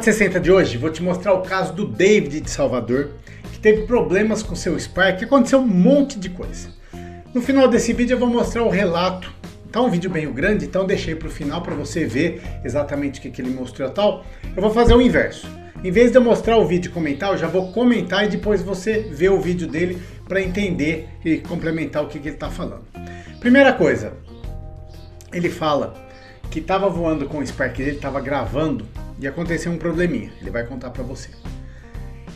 460 de hoje, vou te mostrar o caso do David de Salvador, que teve problemas com seu Spark, que aconteceu um monte de coisa. No final desse vídeo eu vou mostrar o relato. Tá um vídeo meio grande, então deixei para o final para você ver exatamente o que, que ele mostrou e tal. Eu vou fazer o inverso. Em vez de eu mostrar o vídeo e comentar, eu já vou comentar e depois você vê o vídeo dele para entender e complementar o que, que ele está falando. Primeira coisa, ele fala que estava voando com o Spark dele, estava gravando e aconteceu um probleminha. Ele vai contar para você.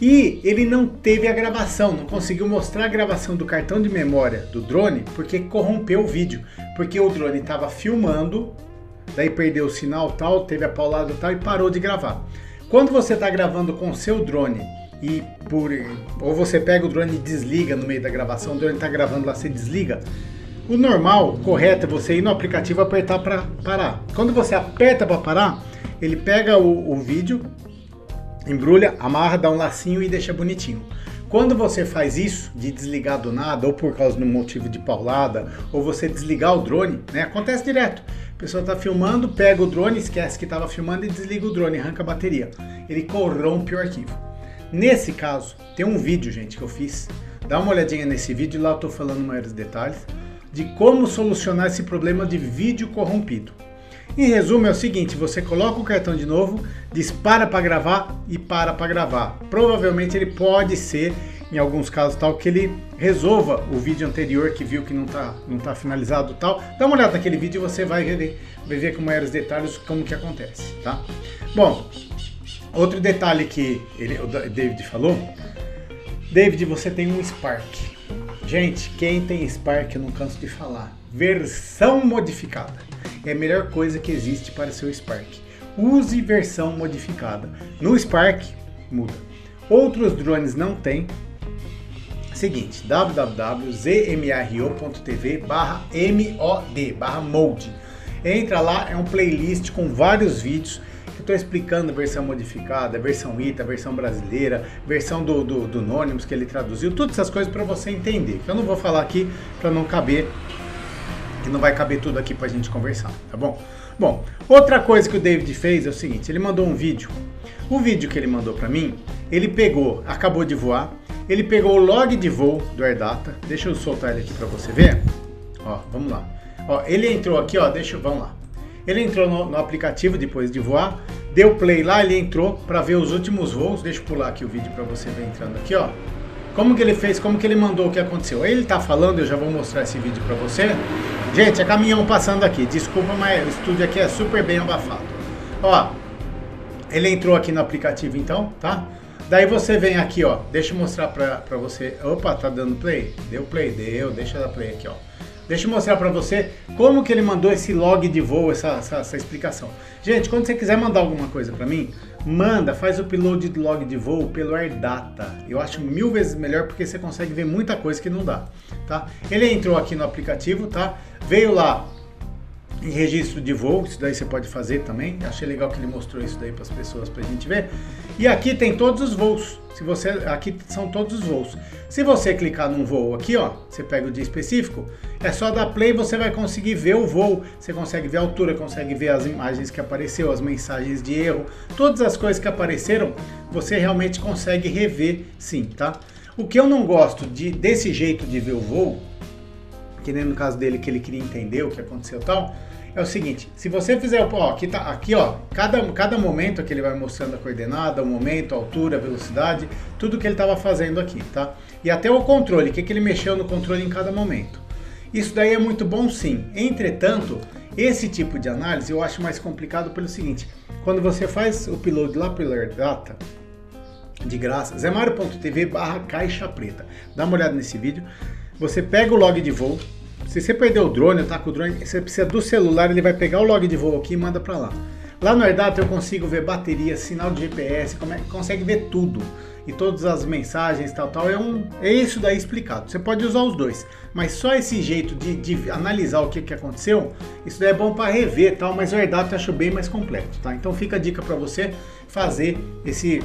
E ele não teve a gravação, não conseguiu mostrar a gravação do cartão de memória do drone porque corrompeu o vídeo. Porque o drone estava filmando, daí perdeu o sinal tal, teve a paulada tal e parou de gravar. Quando você está gravando com o seu drone e por ou você pega o drone e desliga no meio da gravação, o drone está gravando lá, você desliga. O normal, correto é você ir no aplicativo apertar para parar. Quando você aperta para parar, ele pega o, o vídeo, embrulha, amarra, dá um lacinho e deixa bonitinho. Quando você faz isso, de desligar do nada, ou por causa de um motivo de paulada, ou você desligar o drone, né? Acontece direto. A pessoa está filmando, pega o drone, esquece que estava filmando e desliga o drone, arranca a bateria. Ele corrompe o arquivo. Nesse caso, tem um vídeo, gente, que eu fiz. Dá uma olhadinha nesse vídeo, lá eu estou falando maiores detalhes de como solucionar esse problema de vídeo corrompido. Em resumo, é o seguinte: você coloca o cartão de novo, dispara para gravar e para para gravar. Provavelmente ele pode ser, em alguns casos, tal que ele resolva o vídeo anterior que viu que não está não tá finalizado tal. Dá uma olhada naquele vídeo e você vai ver, vai ver com maiores detalhes como que acontece, tá? Bom, outro detalhe que ele, o David falou, David, você tem um Spark. Gente, quem tem Spark, eu não canso de falar, versão modificada é a melhor coisa que existe para seu Spark. Use versão modificada. No Spark, muda. Outros drones não tem. Seguinte, www.zmro.tv barra MOD, barra mode. Entra lá, é um playlist com vários vídeos que estou explicando versão modificada, versão ITA, versão brasileira, versão do, do, do Anonymous que ele traduziu, todas essas coisas para você entender. Eu não vou falar aqui para não caber que não vai caber tudo aqui pra gente conversar, tá bom? Bom, outra coisa que o David fez é o seguinte, ele mandou um vídeo. O vídeo que ele mandou para mim, ele pegou, acabou de voar, ele pegou o log de voo do AirData. Deixa eu soltar ele aqui para você ver. Ó, vamos lá. Ó, ele entrou aqui, ó, deixa, vamos lá. Ele entrou no, no aplicativo depois de voar, deu play lá, ele entrou para ver os últimos voos. Deixa eu pular aqui o vídeo para você ver entrando aqui, ó. Como que ele fez, como que ele mandou o que aconteceu. Ele tá falando, eu já vou mostrar esse vídeo para você. Gente, é caminhão passando aqui. Desculpa, mas o estúdio aqui é super bem abafado. Ó, ele entrou aqui no aplicativo então, tá? Daí você vem aqui, ó. Deixa eu mostrar pra, pra você. Opa, tá dando play? Deu play, deu. Deixa dar play aqui, ó. Deixa eu mostrar para você como que ele mandou esse log de voo, essa, essa, essa explicação. Gente, quando você quiser mandar alguma coisa para mim, manda, faz o upload do log de voo pelo AirData. Eu acho mil vezes melhor porque você consegue ver muita coisa que não dá, tá? Ele entrou aqui no aplicativo, tá? Veio lá em registro de voo, isso daí você pode fazer também. Achei legal que ele mostrou isso daí para as pessoas para a gente ver. E aqui tem todos os voos. Se você aqui são todos os voos. Se você clicar num voo aqui, ó, você pega o dia específico, é só dar play, você vai conseguir ver o voo. Você consegue ver a altura, consegue ver as imagens que apareceu, as mensagens de erro, todas as coisas que apareceram, você realmente consegue rever, sim, tá? O que eu não gosto de desse jeito de ver o voo, que nem no caso dele que ele queria entender o que aconteceu e tal, é o seguinte, se você fizer, ó, aqui tá, aqui ó, cada, cada momento que ele vai mostrando a coordenada, o momento, a altura, a velocidade, tudo que ele estava fazendo aqui, tá? E até o controle, o que, que ele mexeu no controle em cada momento. Isso daí é muito bom sim. Entretanto, esse tipo de análise eu acho mais complicado pelo seguinte, quando você faz o upload lá pelo AirData, de graça, zemario.tv barra caixa preta. Dá uma olhada nesse vídeo. Você pega o log de voo, se você perdeu o drone, tá com o drone, você precisa do celular, ele vai pegar o log de voo aqui e manda para lá. Lá no AirData eu consigo ver bateria, sinal de GPS, é, consegue ver tudo. E todas as mensagens, tal, tal. É, um, é isso daí explicado. Você pode usar os dois. Mas só esse jeito de, de analisar o que, que aconteceu, isso daí é bom para rever tal. Mas o AirData eu acho bem mais completo, tá? Então fica a dica para você fazer esse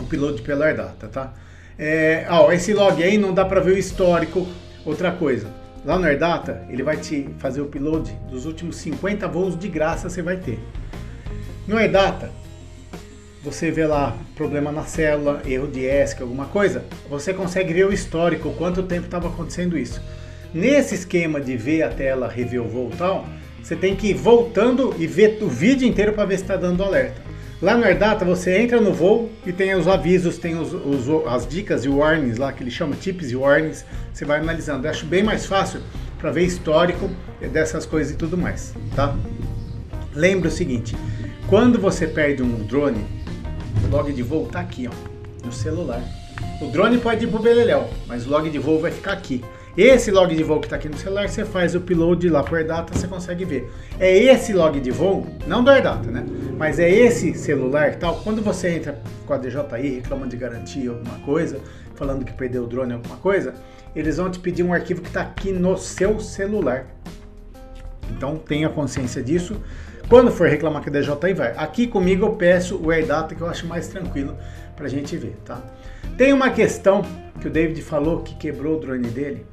upload pelo AirData, tá? É, ó, esse log aí não dá para ver o histórico. Outra coisa, Lá no AirData, ele vai te fazer o upload dos últimos 50 voos de graça você vai ter. No AirData, você vê lá problema na célula, erro de ESC, alguma coisa, você consegue ver o histórico, quanto tempo estava acontecendo isso. Nesse esquema de ver a tela, rever o voo e tal, você tem que ir voltando e ver o vídeo inteiro para ver se está dando alerta. Lá no AirData você entra no voo e tem os avisos, tem os, os, as dicas e warnings lá, que ele chama tips e warnings, você vai analisando. Eu acho bem mais fácil para ver histórico dessas coisas e tudo mais, tá? Lembra o seguinte, quando você perde um drone, o log de voo tá aqui, ó, no celular. O drone pode ir pro beleléu, mas o log de voo vai ficar aqui. Esse log de voo que está aqui no celular, você faz o upload lá por AirData, você consegue ver. É esse log de voo, não do AirData, né? Mas é esse celular tal. Quando você entra com a DJI reclamando de garantia alguma coisa, falando que perdeu o drone alguma coisa, eles vão te pedir um arquivo que está aqui no seu celular. Então tenha consciência disso. Quando for reclamar que a DJI vai. Aqui comigo eu peço o AirData que eu acho mais tranquilo para a gente ver, tá? Tem uma questão que o David falou que quebrou o drone dele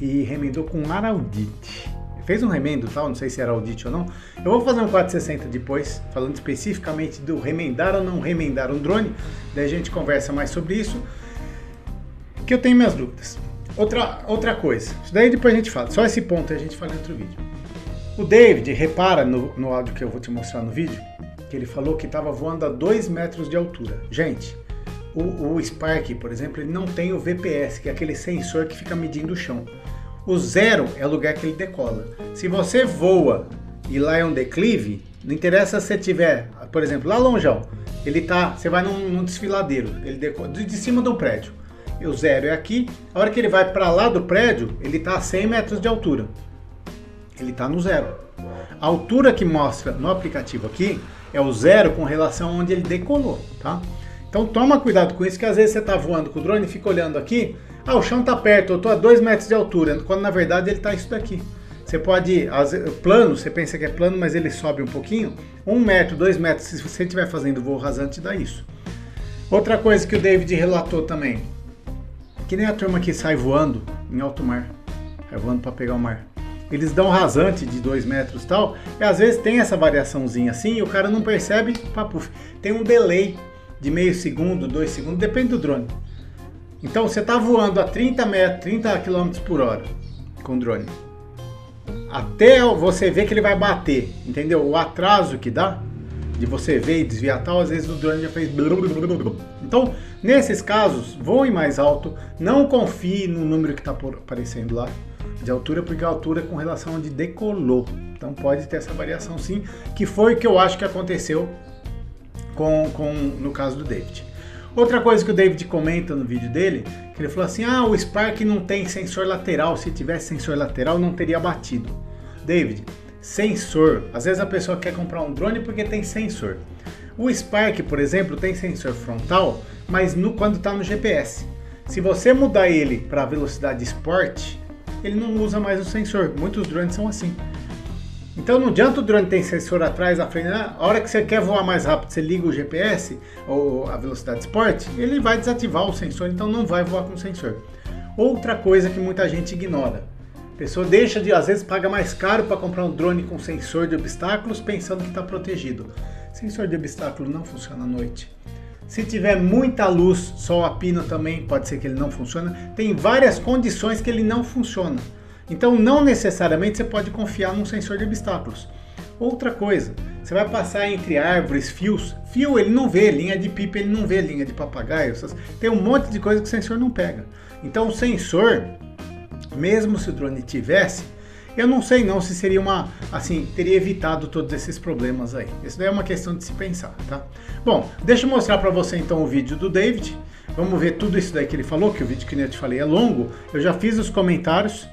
e remendou com Araldite. Fez um remendo tal, não sei se era Audite ou não. Eu vou fazer um 460 depois, falando especificamente do remendar ou não remendar um drone. Daí a gente conversa mais sobre isso. Que eu tenho minhas dúvidas. Outra, outra coisa, isso daí depois a gente fala. Só esse ponto a gente fala em outro vídeo. O David, repara no, no áudio que eu vou te mostrar no vídeo, que ele falou que estava voando a 2 metros de altura. Gente, o, o Spark, por exemplo, ele não tem o VPS, que é aquele sensor que fica medindo o chão. O zero é o lugar que ele decola. Se você voa e lá é um declive, não interessa se você tiver, por exemplo, lá longeão, ele tá, você vai num, num desfiladeiro, ele decola de, de cima do prédio. E o zero é aqui. A hora que ele vai para lá do prédio, ele está a 100 metros de altura. Ele está no zero. A altura que mostra no aplicativo aqui é o zero com relação a onde ele decolou, tá? Então toma cuidado com isso, que às vezes você está voando com o drone e fica olhando aqui, ah, o chão está perto, eu estou a 2 metros de altura, quando na verdade ele está isso daqui. Você pode, plano, você pensa que é plano, mas ele sobe um pouquinho, um metro, dois metros, se você estiver fazendo voo rasante, dá isso. Outra coisa que o David relatou também, que nem a turma que sai voando em alto mar, vai voando para pegar o mar. Eles dão rasante de 2 metros tal, e às vezes tem essa variaçãozinha assim, e o cara não percebe, papuf. Tem um delay de meio segundo, dois segundos, depende do drone. Então você está voando a 30 metros, 30 km por hora com o drone. Até você ver que ele vai bater, entendeu? O atraso que dá de você ver e desviar tal, às vezes o drone já fez. Então, nesses casos, voe mais alto, não confie no número que está aparecendo lá de altura, porque a altura é com relação onde decolou. Então pode ter essa variação sim, que foi o que eu acho que aconteceu com, com no caso do David. Outra coisa que o David comenta no vídeo dele, que ele falou assim: "Ah, o Spark não tem sensor lateral, se tivesse sensor lateral não teria batido". David, sensor, às vezes a pessoa quer comprar um drone porque tem sensor. O Spark, por exemplo, tem sensor frontal, mas no, quando está no GPS. Se você mudar ele para velocidade Sport, ele não usa mais o sensor. Muitos drones são assim. Então não adianta o drone ter sensor atrás, à frente. Né? A hora que você quer voar mais rápido, você liga o GPS ou a velocidade Sport, ele vai desativar o sensor, então não vai voar com sensor. Outra coisa que muita gente ignora. A pessoa deixa de, às vezes, paga mais caro para comprar um drone com sensor de obstáculos pensando que está protegido. Sensor de obstáculo não funciona à noite. Se tiver muita luz, sol a pino também pode ser que ele não funcione. Tem várias condições que ele não funciona. Então, não necessariamente você pode confiar num sensor de obstáculos. Outra coisa, você vai passar entre árvores, fios. Fio ele não vê, linha de pipa ele não vê, linha de papagaio. Tem um monte de coisa que o sensor não pega. Então, o sensor, mesmo se o drone tivesse, eu não sei não se seria uma, assim, teria evitado todos esses problemas aí. Isso daí é uma questão de se pensar, tá? Bom, deixa eu mostrar para você então o vídeo do David. Vamos ver tudo isso daí que ele falou, que o vídeo que eu te falei é longo. Eu já fiz os comentários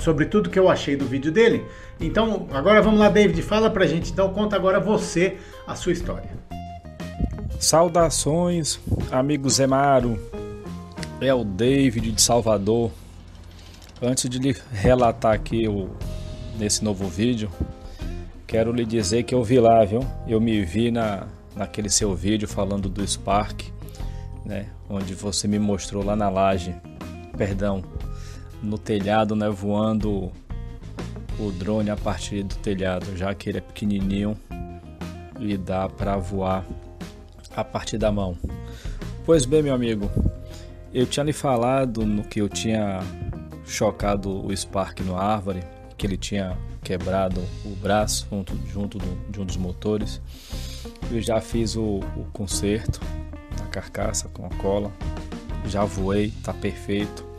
sobre tudo que eu achei do vídeo dele. Então, agora vamos lá, David, fala pra gente. Então, conta agora você a sua história. Saudações, amigo Zemaro. É o David de Salvador. Antes de lhe relatar aqui o, nesse novo vídeo, quero lhe dizer que eu vi lá, viu? Eu me vi na, naquele seu vídeo falando do Spark, né? Onde você me mostrou lá na laje, perdão, no telhado, né, voando o drone a partir do telhado, já que ele é pequenininho e dá para voar a partir da mão. Pois bem, meu amigo, eu tinha lhe falado no que eu tinha chocado o Spark no árvore, que ele tinha quebrado o braço junto, junto do, de um dos motores. Eu já fiz o, o conserto da carcaça com a cola, já voei, tá perfeito.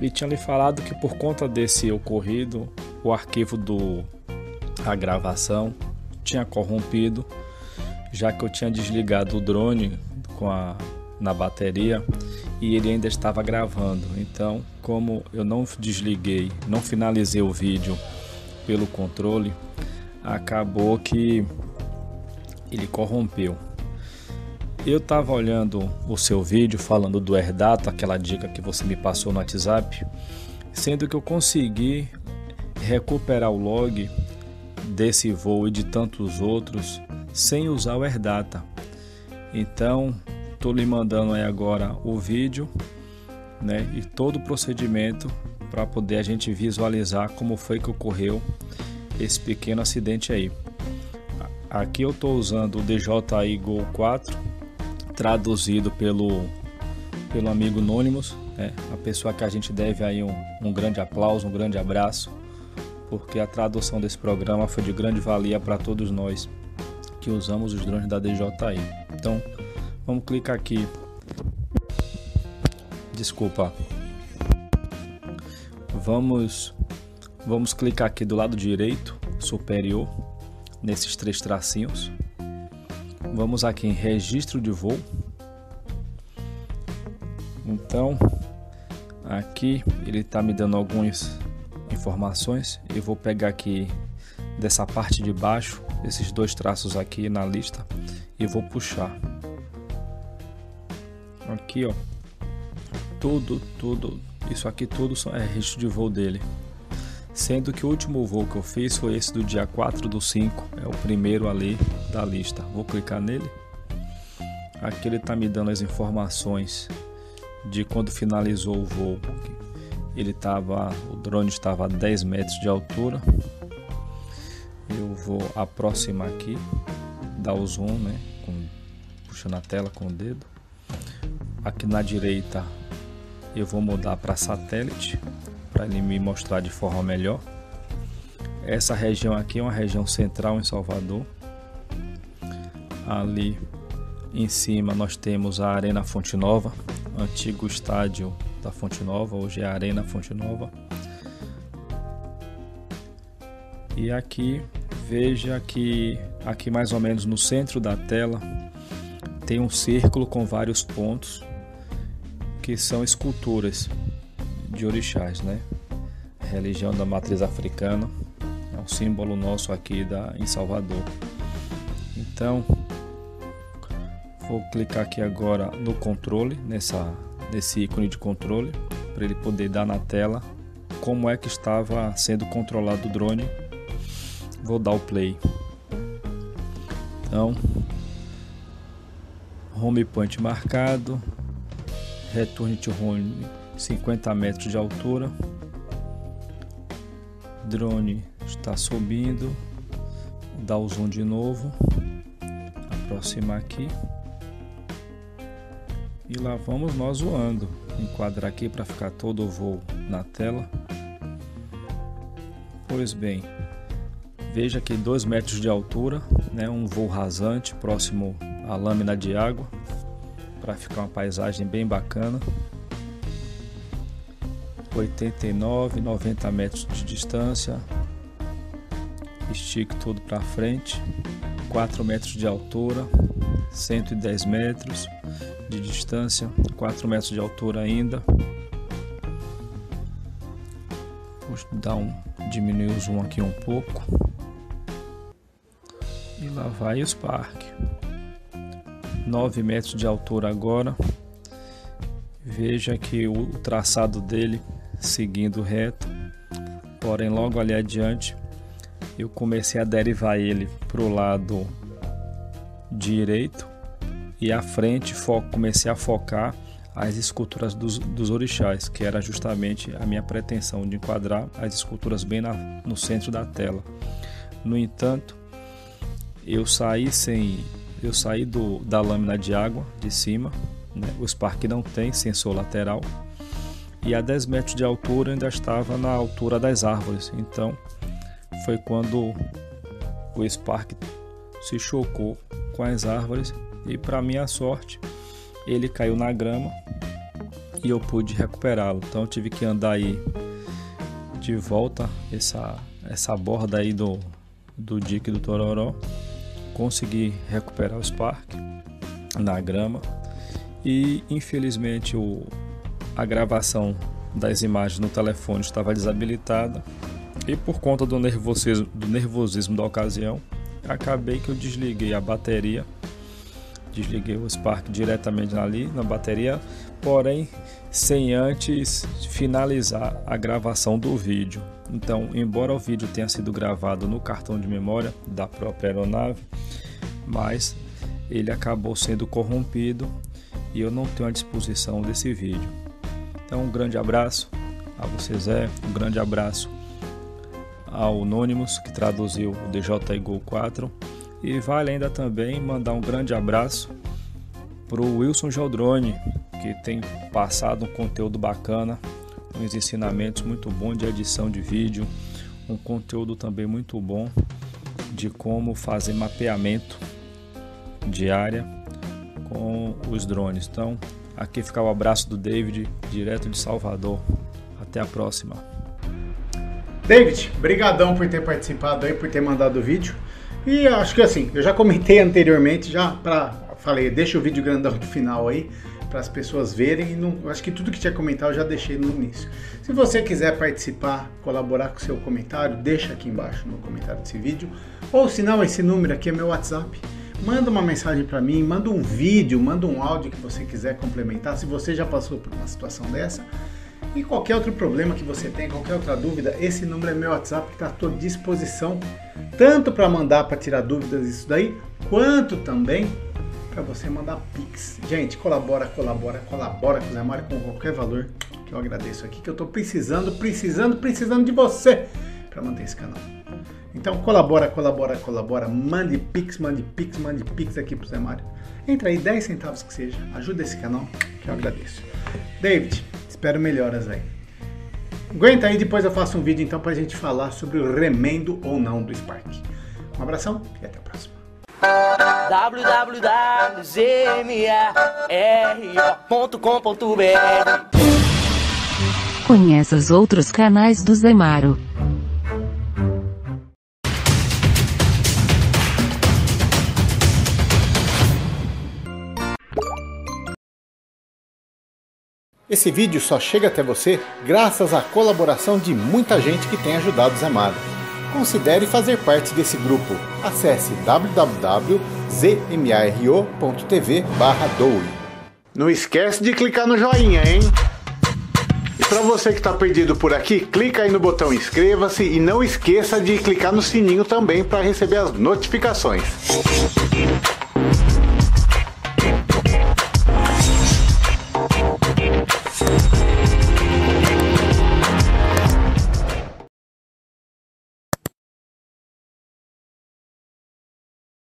E tinha lhe falado que por conta desse ocorrido, o arquivo do a gravação tinha corrompido, já que eu tinha desligado o drone com a na bateria e ele ainda estava gravando. Então, como eu não desliguei, não finalizei o vídeo pelo controle, acabou que ele corrompeu. Eu estava olhando o seu vídeo falando do AirData, aquela dica que você me passou no WhatsApp, sendo que eu consegui recuperar o log desse voo e de tantos outros sem usar o AirData. Então, estou lhe mandando aí agora o vídeo, né, e todo o procedimento para poder a gente visualizar como foi que ocorreu esse pequeno acidente aí. Aqui eu estou usando o DJI Go 4 traduzido pelo, pelo amigo Anonymous, né? a pessoa que a gente deve aí um, um grande aplauso, um grande abraço, porque a tradução desse programa foi de grande valia para todos nós que usamos os drones da DJI. Então, vamos clicar aqui. Desculpa. Vamos vamos clicar aqui do lado direito superior nesses três tracinhos Vamos aqui em registro de voo. Então, aqui ele está me dando algumas informações. Eu vou pegar aqui dessa parte de baixo, esses dois traços aqui na lista e vou puxar. Aqui, ó. Tudo, tudo, isso aqui tudo é registro de voo dele sendo que o último voo que eu fiz foi esse do dia 4 do 5, é o primeiro ali da lista. Vou clicar nele. Aqui ele está me dando as informações de quando finalizou o voo. Ele estava, o drone estava a 10 metros de altura. Eu vou aproximar aqui, dar o zoom, né, com, puxando a tela com o dedo. Aqui na direita eu vou mudar para satélite para ele me mostrar de forma melhor. Essa região aqui é uma região central em Salvador. Ali em cima nós temos a Arena Fonte Nova, antigo estádio da Fonte Nova, hoje é a Arena Fonte Nova. E aqui veja que aqui mais ou menos no centro da tela tem um círculo com vários pontos que são esculturas de orixás, né? Religião da matriz africana, é um símbolo nosso aqui da, em Salvador. Então, vou clicar aqui agora no controle, nessa, nesse ícone de controle, para ele poder dar na tela como é que estava sendo controlado o drone. Vou dar o play. Então, home point marcado, return to home 50 metros de altura. Drone está subindo. Dá o zoom de novo. Aproximar aqui. E lá vamos nós voando. Enquadrar aqui para ficar todo o voo na tela. Pois bem, veja que 2 metros de altura, né, um voo rasante próximo à lâmina de água, para ficar uma paisagem bem bacana. 89, 90 metros de distância. Estique tudo para frente. 4 metros de altura, 110 metros de distância, 4 metros de altura ainda. Vou dar um diminuir o zoom aqui um pouco. E lá vai o Spark. 9 metros de altura agora. Veja que o traçado dele seguindo reto, porém logo ali adiante eu comecei a derivar ele para o lado direito e à frente comecei a focar as esculturas dos, dos, orixás, que era justamente a minha pretensão de enquadrar as esculturas bem na, no centro da tela. No entanto, eu saí sem eu saí do, da lâmina de água de cima, né? o Spark não tem sensor lateral, e a 10 metros de altura ainda estava na altura das árvores. Então foi quando o Spark se chocou com as árvores e para minha sorte ele caiu na grama e eu pude recuperá-lo. Então eu tive que andar aí de volta essa essa borda aí do do dique do Tororó, consegui recuperar o Spark na grama. E infelizmente o a gravação das imagens no telefone estava desabilitada. E por conta do nervosismo, do nervosismo da ocasião, acabei que eu desliguei a bateria, desliguei o Spark diretamente ali na bateria, porém sem antes finalizar a gravação do vídeo. Então, embora o vídeo tenha sido gravado no cartão de memória da própria aeronave, mas ele acabou sendo corrompido e eu não tenho a disposição desse vídeo. Então, um grande abraço a você, Zé. Um grande abraço ao Anonymous, que traduziu o DJI Go 4. E vale ainda também mandar um grande abraço para o Wilson Geldrone, que tem passado um conteúdo bacana, uns ensinamentos muito bons de edição de vídeo, um conteúdo também muito bom de como fazer mapeamento de área com os drones. Então, Aqui fica o abraço do David, direto de Salvador. Até a próxima. David, brigadão por ter participado aí, por ter mandado o vídeo. E acho que assim, eu já comentei anteriormente, já para falei, deixa o vídeo grandão do final aí para as pessoas verem. E não, acho que tudo que tinha comentado eu já deixei no início. Se você quiser participar, colaborar com o seu comentário, deixa aqui embaixo no comentário desse vídeo. Ou se não, esse número aqui é meu WhatsApp manda uma mensagem para mim, manda um vídeo, manda um áudio que você quiser complementar, se você já passou por uma situação dessa. E qualquer outro problema que você tem, qualquer outra dúvida, esse número é meu WhatsApp que está à tua disposição, tanto para mandar para tirar dúvidas isso daí, quanto também para você mandar Pix. Gente, colabora, colabora, colabora com o Zé Mário com qualquer valor que eu agradeço aqui, que eu estou precisando, precisando, precisando de você para manter esse canal. Então colabora, colabora, colabora, mande pix, mande pix, mande pix aqui pro Zé Mário. Entra aí, 10 centavos que seja, ajuda esse canal, que eu agradeço. David, espero melhoras aí. Aguenta aí, depois eu faço um vídeo então pra gente falar sobre o remendo ou não do Spark. Um abração e até a próxima. www.zmaro.com.br Conheça os outros canais do Zemaro. Esse vídeo só chega até você graças à colaboração de muita gente que tem ajudado o Zé. Considere fazer parte desse grupo. Acesse www.zmaro.tv doe. Não esquece de clicar no joinha, hein? E para você que está perdido por aqui, clica aí no botão inscreva-se e não esqueça de clicar no sininho também para receber as notificações.